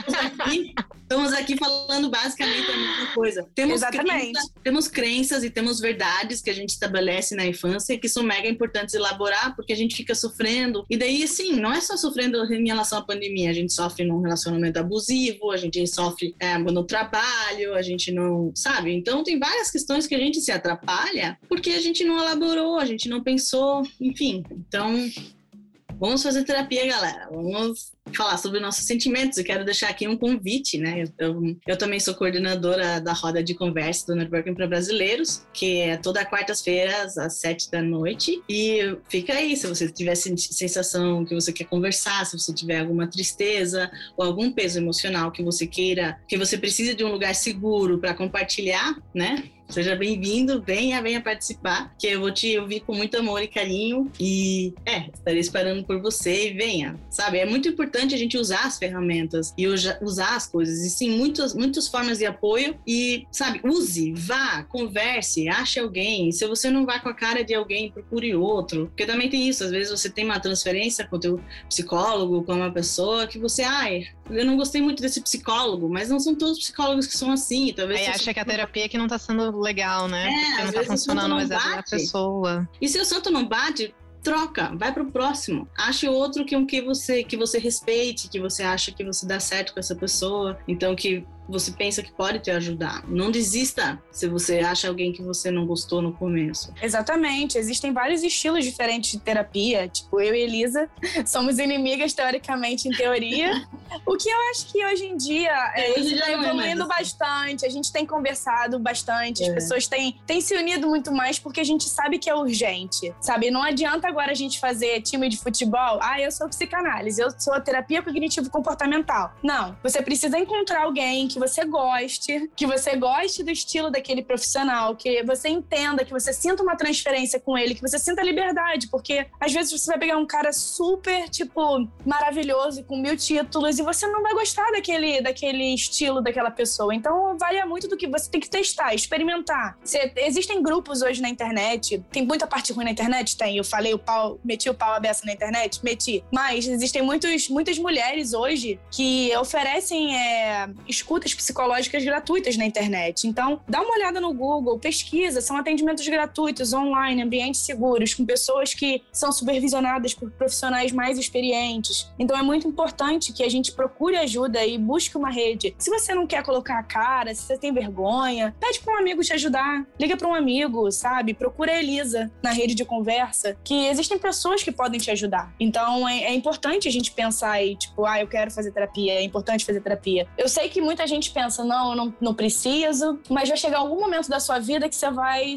estamos, aqui, <laughs> estamos aqui falando basicamente a mesma coisa. Temos Exatamente. Temos crenças e temos verdades que a gente estabelece na infância e que são mega importantes elaborar porque a gente fica sofrendo. E daí, assim, não é só sofrendo em relação à pandemia, a gente sofre num relacionamento abusivo, a gente sofre é, no trabalho, a gente não. Sabe? Então, tem várias questões que a gente se atrapalha porque a gente não elaborou, a gente não pensou, enfim. Então, vamos fazer terapia, galera. Vamos falar sobre nossos sentimentos. Eu quero deixar aqui um convite, né? Eu, eu, eu também sou coordenadora da roda de conversa do Networking para Brasileiros, que é toda quarta-feira às sete da noite. E fica aí, se você tiver sensação que você quer conversar, se você tiver alguma tristeza ou algum peso emocional que você queira, que você precisa de um lugar seguro para compartilhar, né? Seja bem-vindo, venha, venha participar, que eu vou te ouvir com muito amor e carinho. E é, estarei esperando por você e venha, sabe? É muito importante a gente usar as ferramentas e usar as coisas. E sim, muitas, muitas formas de apoio. E, sabe, use, vá, converse, ache alguém. Se você não vai com a cara de alguém, procure outro. Porque também tem isso, às vezes você tem uma transferência com o teu psicólogo, com uma pessoa que você, ai, eu não gostei muito desse psicólogo, mas não são todos psicólogos que são assim. Talvez Aí acha que a terapia é que não tá sendo legal, né? É, Porque não tá funcionando o exato da pessoa. E se o santo não bate, troca, vai pro próximo. Ache outro que, que você que você respeite, que você acha que você dá certo com essa pessoa. Então que você pensa que pode te ajudar. Não desista se você acha alguém que você não gostou no começo. Exatamente. Existem vários estilos diferentes de terapia. Tipo, eu e Elisa <laughs> somos inimigas, teoricamente, em teoria. o que eu acho que hoje em dia é, está é evoluindo é bastante. A gente tem conversado bastante. As é. pessoas têm, têm se unido muito mais porque a gente sabe que é urgente. Sabe? Não adianta agora a gente fazer time de futebol. Ah, eu sou psicanálise, eu sou terapia cognitivo-comportamental. Não. Você precisa encontrar alguém que que você goste, que você goste do estilo daquele profissional, que você entenda, que você sinta uma transferência com ele, que você sinta liberdade, porque às vezes você vai pegar um cara super, tipo, maravilhoso, com mil títulos, e você não vai gostar daquele, daquele estilo daquela pessoa. Então, varia muito do que você tem que testar, experimentar. Você, existem grupos hoje na internet, tem muita parte ruim na internet? Tem. Eu falei o pau, meti o pau aberto na internet? Meti. Mas existem muitos, muitas mulheres hoje que oferecem é, escuta psicológicas gratuitas na internet. Então, dá uma olhada no Google, pesquisa, são atendimentos gratuitos, online, ambientes seguros, com pessoas que são supervisionadas por profissionais mais experientes. Então, é muito importante que a gente procure ajuda e busque uma rede. Se você não quer colocar a cara, se você tem vergonha, pede para um amigo te ajudar, liga para um amigo, sabe? Procura a Elisa na rede de conversa, que existem pessoas que podem te ajudar. Então, é, é importante a gente pensar aí, tipo, ah, eu quero fazer terapia, é importante fazer terapia. Eu sei que muita gente gente pensa, não, eu não, não preciso, mas vai chegar algum momento da sua vida que você vai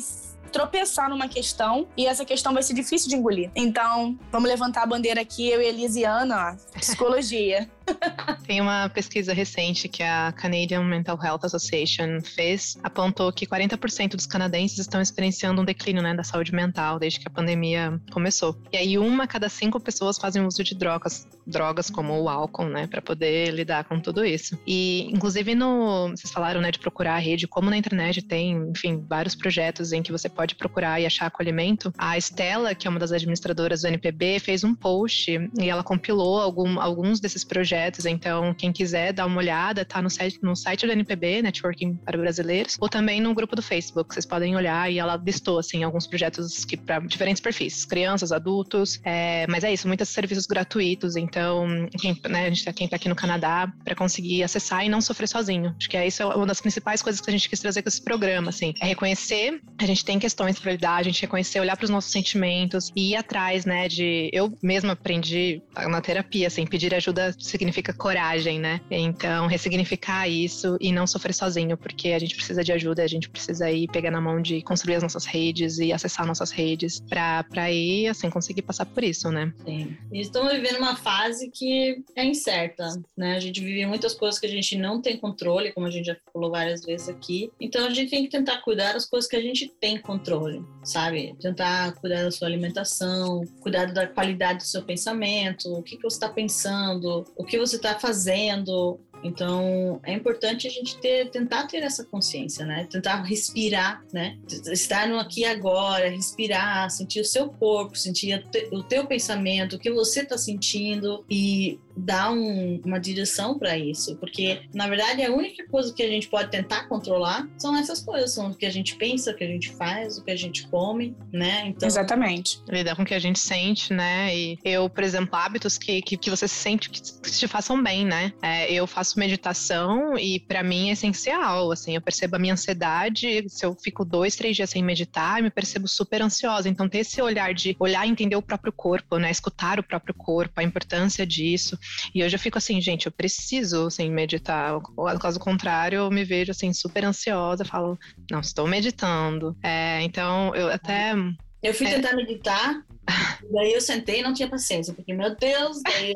tropeçar numa questão e essa questão vai ser difícil de engolir. Então, vamos levantar a bandeira aqui, eu e Elisiana, ó, psicologia. <laughs> Tem uma pesquisa recente que a Canadian Mental Health Association fez, apontou que 40% dos canadenses estão experienciando um declínio né, da saúde mental desde que a pandemia começou. E aí, uma a cada cinco pessoas fazem uso de drogas, drogas como o álcool, né, para poder lidar com tudo isso. E, inclusive, no, vocês falaram né, de procurar a rede, como na internet tem, enfim, vários projetos em que você pode procurar e achar acolhimento. A Estela, que é uma das administradoras do NPB, fez um post e ela compilou algum, alguns desses projetos projetos, então quem quiser dar uma olhada, tá no site, no site do NPB, Networking para Brasileiros, ou também no grupo do Facebook, vocês podem olhar e ela listou, assim, alguns projetos que para diferentes perfis, crianças, adultos, é, mas é isso, muitos serviços gratuitos, então quem, né, a gente tá, quem tá aqui no Canadá para conseguir acessar e não sofrer sozinho. Acho que é isso é uma das principais coisas que a gente quis trazer com esse programa, assim, é reconhecer, a gente tem questões para lidar, a gente reconhecer, olhar para os nossos sentimentos e ir atrás, né, de eu mesma aprendi na terapia, assim, pedir ajuda significa significa coragem, né? Então, ressignificar isso e não sofrer sozinho, porque a gente precisa de ajuda, a gente precisa ir pegar na mão de construir as nossas redes e acessar nossas redes para ir, assim, conseguir passar por isso, né? Sim. E estamos vivendo uma fase que é incerta, né? A gente vive muitas coisas que a gente não tem controle, como a gente já falou várias vezes aqui. Então, a gente tem que tentar cuidar das coisas que a gente tem controle, sabe? Tentar cuidar da sua alimentação, cuidar da qualidade do seu pensamento, o que, que você está pensando, o que você está fazendo, Então, é importante a gente ter, tentar ter essa consciência, né? Tentar respirar, né? Estar no aqui e agora, respirar, sentir o seu corpo, sentir o teu pensamento, o que você está sentindo e dar um, uma direção para isso, porque na verdade a única coisa que a gente pode tentar controlar são essas coisas, são o que a gente pensa, o que a gente faz, o que a gente come, né? Então, Exatamente. Lidar com o que a gente sente, né? E eu, por exemplo, hábitos que, que, que você sente que, te façam bem, né? É, eu faço meditação e para mim é essencial, assim, eu percebo a minha ansiedade, se eu fico dois, três dias sem meditar, eu me percebo super ansiosa, então ter esse olhar de olhar e entender o próprio corpo, né? Escutar o próprio corpo, a importância disso, e hoje eu fico assim, gente, eu preciso assim, meditar. Caso contrário, eu me vejo assim, super ansiosa, falo, não, estou meditando. É, então, eu até. Eu fui é... tentar meditar, <laughs> daí eu sentei e não tinha paciência, porque, meu Deus, daí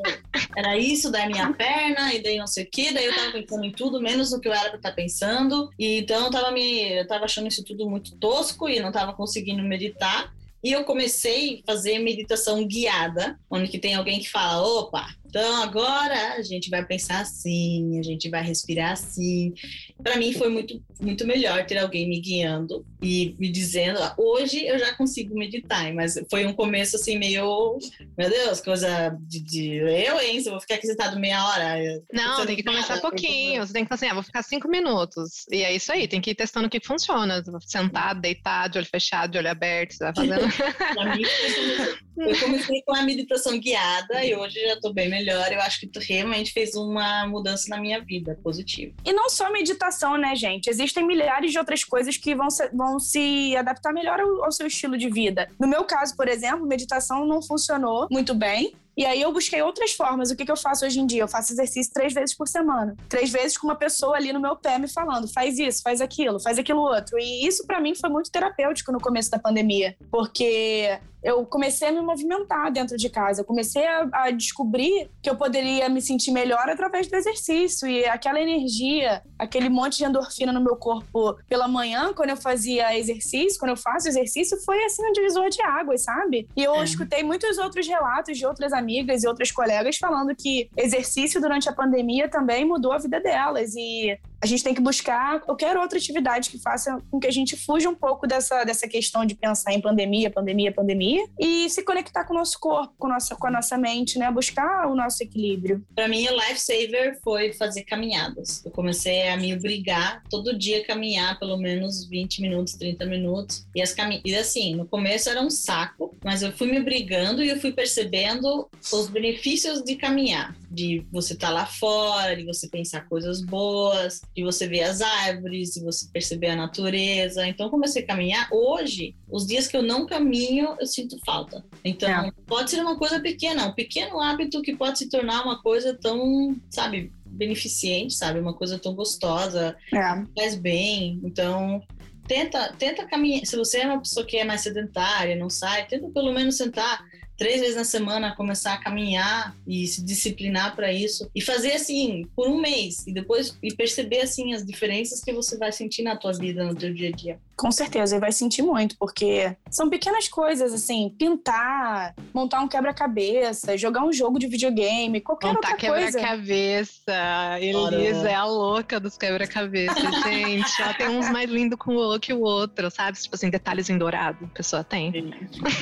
era isso, daí minha perna, e daí não sei o que, daí eu tava pensando em tudo, menos o que eu era pra estar tá pensando, e então eu tava me. Eu tava achando isso tudo muito tosco e não tava conseguindo meditar. E eu comecei a fazer meditação guiada, onde que tem alguém que fala, opa, então agora a gente vai pensar assim, a gente vai respirar assim. Para mim foi muito muito melhor ter alguém me guiando e me dizendo. Hoje eu já consigo meditar, mas foi um começo assim meio, meu Deus, coisa de, de eu, hein? Se eu vou ficar aqui sentado meia hora. Não, tem que começar pouquinho. Você tem que falar assim, ah, vou ficar cinco minutos. E é isso aí, tem que ir testando o que funciona. Sentar, deitar, de olho fechado, de olho aberto, você vai fazendo. <laughs> <laughs> eu comecei com a meditação guiada e hoje já tô bem melhor melhor, eu acho que tu realmente fez uma mudança na minha vida positiva. E não só meditação, né, gente? Existem milhares de outras coisas que vão se, vão se adaptar melhor ao, ao seu estilo de vida. No meu caso, por exemplo, meditação não funcionou muito bem. E aí eu busquei outras formas. O que, que eu faço hoje em dia? Eu faço exercício três vezes por semana. Três vezes com uma pessoa ali no meu pé me falando, faz isso, faz aquilo, faz aquilo outro. E isso para mim foi muito terapêutico no começo da pandemia, porque eu comecei a me movimentar dentro de casa. Eu comecei a, a, descobrir que eu poderia me sentir melhor através do exercício. E aquela energia, aquele monte de endorfina no meu corpo pela manhã, quando eu fazia exercício, quando eu faço exercício, foi assim um divisor de águas, sabe? E eu é. escutei muitos outros relatos de outras amigas e outras colegas falando que exercício durante a pandemia também mudou a vida delas. E a gente tem que buscar qualquer outra atividade que faça com que a gente fuja um pouco dessa, dessa questão de pensar em pandemia, pandemia, pandemia e se conectar com o nosso corpo, com, nossa, com a nossa mente, né? Buscar o nosso equilíbrio. Para mim, o lifesaver foi fazer caminhadas. Eu comecei a me obrigar todo dia caminhar pelo menos 20 minutos, 30 minutos. E, as cami... e assim, no começo era um saco, mas eu fui me obrigando e eu fui percebendo os benefícios de caminhar de você estar tá lá fora, de você pensar coisas boas, de você ver as árvores, de você perceber a natureza. Então, comecei a caminhar. Hoje, os dias que eu não caminho, eu sinto falta. Então, é. pode ser uma coisa pequena, um pequeno hábito que pode se tornar uma coisa tão, sabe, beneficente, sabe? Uma coisa tão gostosa, é. faz bem. Então, tenta, tenta caminhar. Se você é uma pessoa que é mais sedentária, não sai, tenta pelo menos sentar três vezes na semana começar a caminhar e se disciplinar para isso e fazer assim por um mês e depois e perceber assim as diferenças que você vai sentir na tua vida no teu dia a dia. Com certeza, e vai sentir muito, porque são pequenas coisas, assim, pintar, montar um quebra-cabeça, jogar um jogo de videogame, qualquer montar outra coisa. Montar quebra-cabeça. Elisa é a louca dos quebra-cabeças, <laughs> gente. Ela tem uns mais lindos com o que o outro, sabe? Tipo assim, detalhes em dourado, a pessoa tem.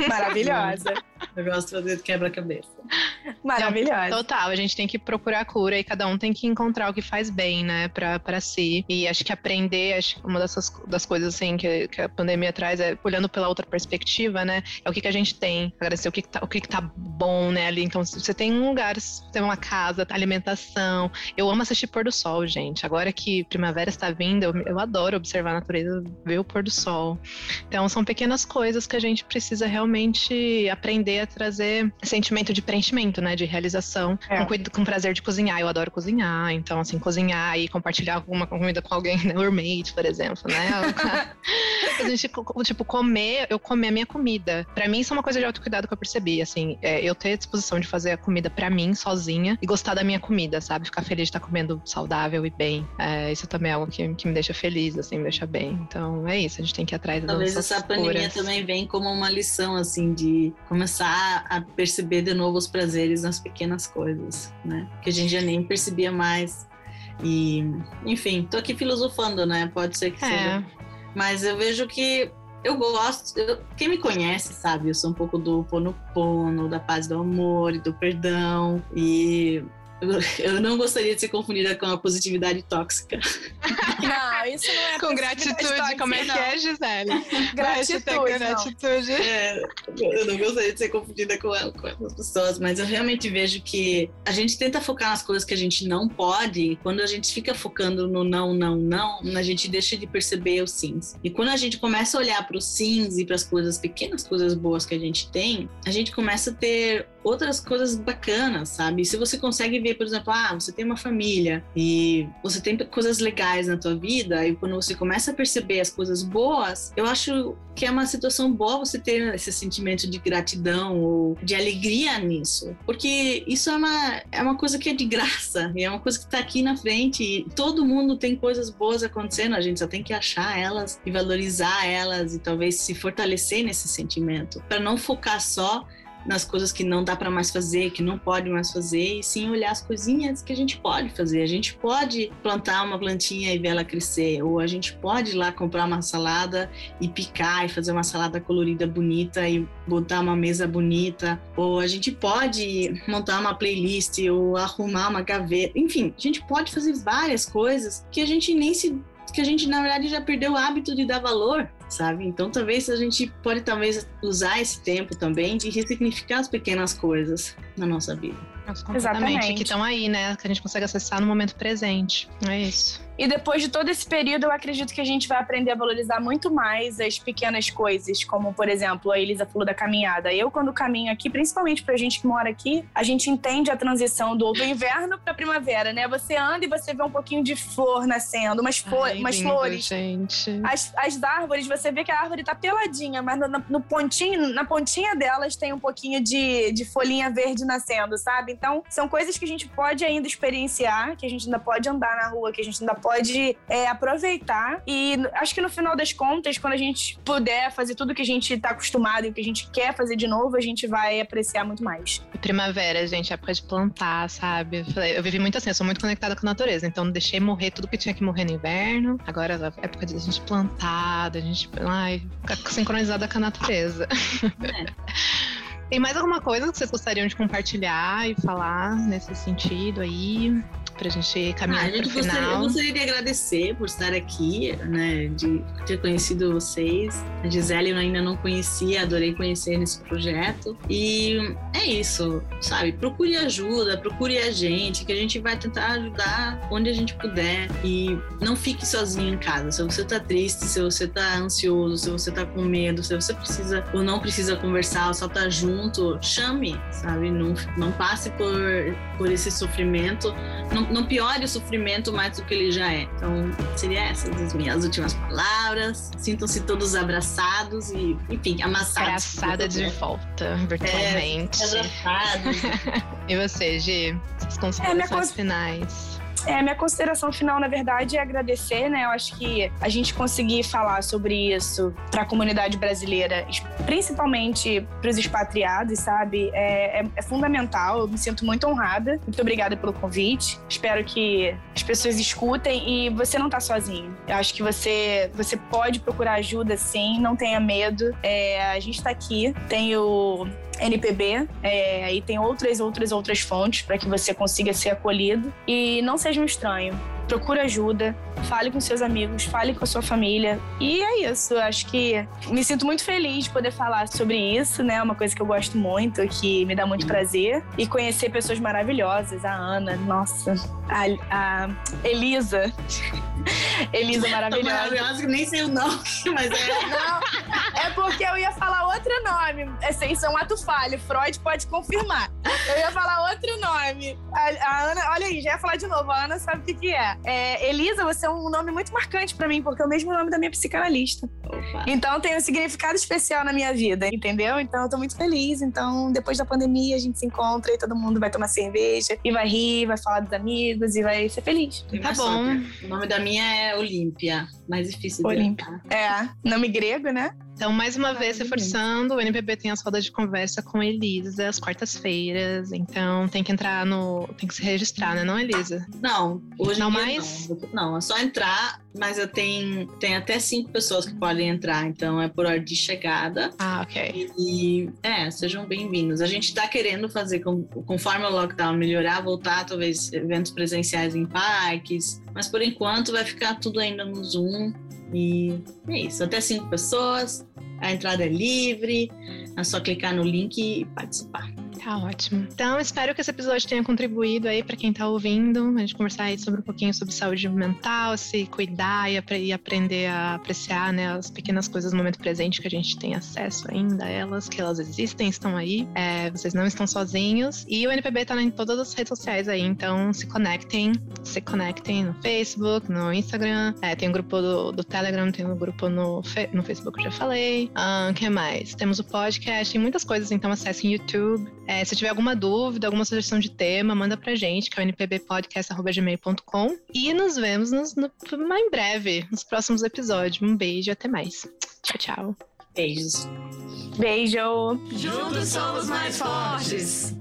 Maravilhosa. <laughs> Eu gosto de fazer quebra-cabeça. Maravilhosa. Total, a gente tem que procurar cura e cada um tem que encontrar o que faz bem, né, pra, pra si. E acho que aprender, acho que uma dessas das coisas, assim, que, que a pandemia traz é, olhando pela outra perspectiva, né, é o que, que a gente tem, agradecer o que, que tá, o que, que tá bom, né, ali. Então, você tem um lugar, você tem uma casa, alimentação. Eu amo assistir pôr do sol, gente. Agora que primavera está vindo, eu, eu adoro observar a natureza, ver o pôr do sol. Então, são pequenas coisas que a gente precisa realmente aprender a trazer sentimento de preenchimento, né? De realização, é. com, com prazer de cozinhar. Eu adoro cozinhar, então, assim, cozinhar e compartilhar alguma comida com alguém, né? Roommate, por exemplo, né? <laughs> <laughs> a gente, tipo, comer, eu comer a minha comida. Pra mim, isso é uma coisa de autocuidado que eu percebi, assim, é, eu ter a disposição de fazer a comida pra mim, sozinha, e gostar da minha comida, sabe? Ficar feliz de estar comendo saudável e bem. É, isso também é algo que, que me deixa feliz, assim, me deixa bem. Então, é isso, a gente tem que ir atrás Talvez essa pandemia também vem como uma lição, assim, de começar a perceber de novo os prazeres nas pequenas coisas, né? Que a gente já nem percebia mais. E, enfim, tô aqui filosofando, né? Pode ser que é. seja. Mas eu vejo que eu gosto, eu, quem me conhece sabe, eu sou um pouco do pono pono, da paz do amor e do perdão. E <laughs> eu não gostaria de ser confundida com a positividade tóxica. <laughs> Não, isso não é Com gratitude, como é que é, Gisele? <laughs> Gratitude. gratitude. É, eu não gostaria de ser confundida com, ela, com essas pessoas, mas eu realmente vejo que a gente tenta focar nas coisas que a gente não pode, e quando a gente fica focando no não, não, não, a gente deixa de perceber os sims. E quando a gente começa a olhar para os sims e para as coisas, pequenas coisas boas que a gente tem, a gente começa a ter outras coisas bacanas, sabe? Se você consegue ver, por exemplo, ah, você tem uma família e você tem coisas legais na tua vida e quando você começa a perceber as coisas boas, eu acho que é uma situação boa você ter esse sentimento de gratidão ou de alegria nisso, porque isso é uma, é uma coisa que é de graça, e é uma coisa que está aqui na frente e todo mundo tem coisas boas acontecendo, a gente só tem que achar elas e valorizar elas e talvez se fortalecer nesse sentimento, para não focar só nas coisas que não dá para mais fazer, que não pode mais fazer, e sim olhar as coisinhas que a gente pode fazer. A gente pode plantar uma plantinha e ver ela crescer, ou a gente pode ir lá comprar uma salada e picar e fazer uma salada colorida bonita e botar uma mesa bonita, ou a gente pode montar uma playlist ou arrumar uma gaveta. Enfim, a gente pode fazer várias coisas que a gente nem se que a gente na verdade já perdeu o hábito de dar valor, sabe? Então talvez a gente pode talvez usar esse tempo também de ressignificar as pequenas coisas na nossa vida. Exatamente. Que estão aí, né? Que a gente consegue acessar no momento presente. É isso. E depois de todo esse período, eu acredito que a gente vai aprender a valorizar muito mais as pequenas coisas, como, por exemplo, a Elisa falou da caminhada. Eu, quando caminho aqui, principalmente pra gente que mora aqui, a gente entende a transição do, do inverno pra primavera, né? Você anda e você vê um pouquinho de flor nascendo, umas, flor, Ai, umas lindo, flores. Gente. As, as árvores, você vê que a árvore tá peladinha, mas no, no, pontinho, na pontinha delas tem um pouquinho de, de folhinha verde nascendo, sabe? Então, são coisas que a gente pode ainda experienciar, que a gente ainda pode andar na rua, que a gente ainda pode é, aproveitar. E acho que no final das contas, quando a gente puder fazer tudo que a gente está acostumado e o que a gente quer fazer de novo, a gente vai apreciar muito mais. Primavera, gente, época de plantar, sabe? Eu vivi muito assim, eu sou muito conectada com a natureza, então deixei morrer tudo que tinha que morrer no inverno. Agora é época de a gente plantar, da gente ai, ficar sincronizada com a natureza. É. <laughs> Tem mais alguma coisa que vocês gostariam de compartilhar e falar nesse sentido aí? Pra gente caminhar ah, para o final. Gostaria, eu gostaria de agradecer por estar aqui, né? De ter conhecido vocês. A Gisele eu ainda não conhecia, adorei conhecer nesse projeto. E é isso, sabe? Procure ajuda, procure a gente, que a gente vai tentar ajudar onde a gente puder. E não fique sozinho em casa. Se você tá triste, se você tá ansioso, se você tá com medo, se você precisa ou não precisa conversar, ou só tá junto junto, chame, sabe? Não, não passe por, por esse sofrimento, não, não piore o sofrimento mais do que ele já é. Então, seria essas as minhas últimas palavras. Sintam-se todos abraçados e, enfim, amassados. Abraçada de volta, virtualmente. É, abraçados. <laughs> e você, Gi? As considerações é, finais. É, minha consideração final, na verdade, é agradecer, né? Eu acho que a gente conseguir falar sobre isso para a comunidade brasileira, principalmente para os expatriados, sabe? É, é, é, fundamental. Eu me sinto muito honrada. Muito obrigada pelo convite. Espero que as pessoas escutem e você não tá sozinho. Eu acho que você, você pode procurar ajuda, sim. Não tenha medo. É, a gente está aqui. Tem o NPB, é, aí tem outras, outras, outras fontes para que você consiga ser acolhido. E não seja um estranho. Procure ajuda, fale com seus amigos, fale com a sua família. E é isso. Acho que me sinto muito feliz de poder falar sobre isso, né? Uma coisa que eu gosto muito, que me dá muito prazer. E conhecer pessoas maravilhosas. A Ana, nossa. A, a Elisa. <laughs> Elisa maravilhosa. Maravilhosa, nem sei o nome, <laughs> mas é. Não, é porque eu ia falar outro nome. Esse, isso é um ato falho. Freud pode confirmar. Eu ia falar outro nome. A, a Ana, olha aí, já ia falar de novo. A Ana sabe o que, que é. É. Elisa, você é um nome muito marcante para mim, porque é o mesmo nome da minha psicanalista. Opa. Então tem um significado especial na minha vida, entendeu? Então eu tô muito feliz. Então, depois da pandemia, a gente se encontra e todo mundo vai tomar cerveja e vai rir, vai falar dos amigos e vai ser feliz. Tá bom. O nome da minha é Olímpia. Mais difícil de Olímpia. É, nome grego, né? Então, mais uma vez, reforçando, o NPB tem as rodas de conversa com Elisa às quartas-feiras então tem que entrar no. tem que se registrar, né, não, Elisa? Não, hoje Não mais? Não. não, é só entrar, mas eu tenho, tem até cinco pessoas que podem entrar, então é por ordem de chegada. Ah, ok. E é, sejam bem-vindos. A gente está querendo fazer, com- conforme o lockdown melhorar, voltar talvez eventos presenciais em parques, mas por enquanto vai ficar tudo ainda no Zoom. E é isso, até cinco pessoas, a entrada é livre, é só clicar no link e participar. Tá ótimo. Então, espero que esse episódio tenha contribuído aí para quem tá ouvindo, a gente conversar aí sobre um pouquinho sobre saúde mental, se cuidar e, apre- aprender a apreciar, né, as pequenas coisas do momento presente que a gente tem acesso ainda a elas, que elas existem, estão aí. É, vocês não estão sozinhos. E o NPB tá em todas as redes sociais aí, então se conectem, se conectem no Facebook, no Instagram, é, tem o grupo do, do Telegram, tem o grupo no, no Facebook, eu já falei. O que mais? Temos o podcast, tem muitas coisas, então acessem YouTube. É, se tiver alguma dúvida, alguma sugestão de tema, manda pra gente, que é o npbpodcast.gmail.com. E nos vemos nos- no, em breve, nos próximos episódios. Um beijo e até mais. Tchau, tchau. Beijos. Beijo! Juntos somos mais fortes.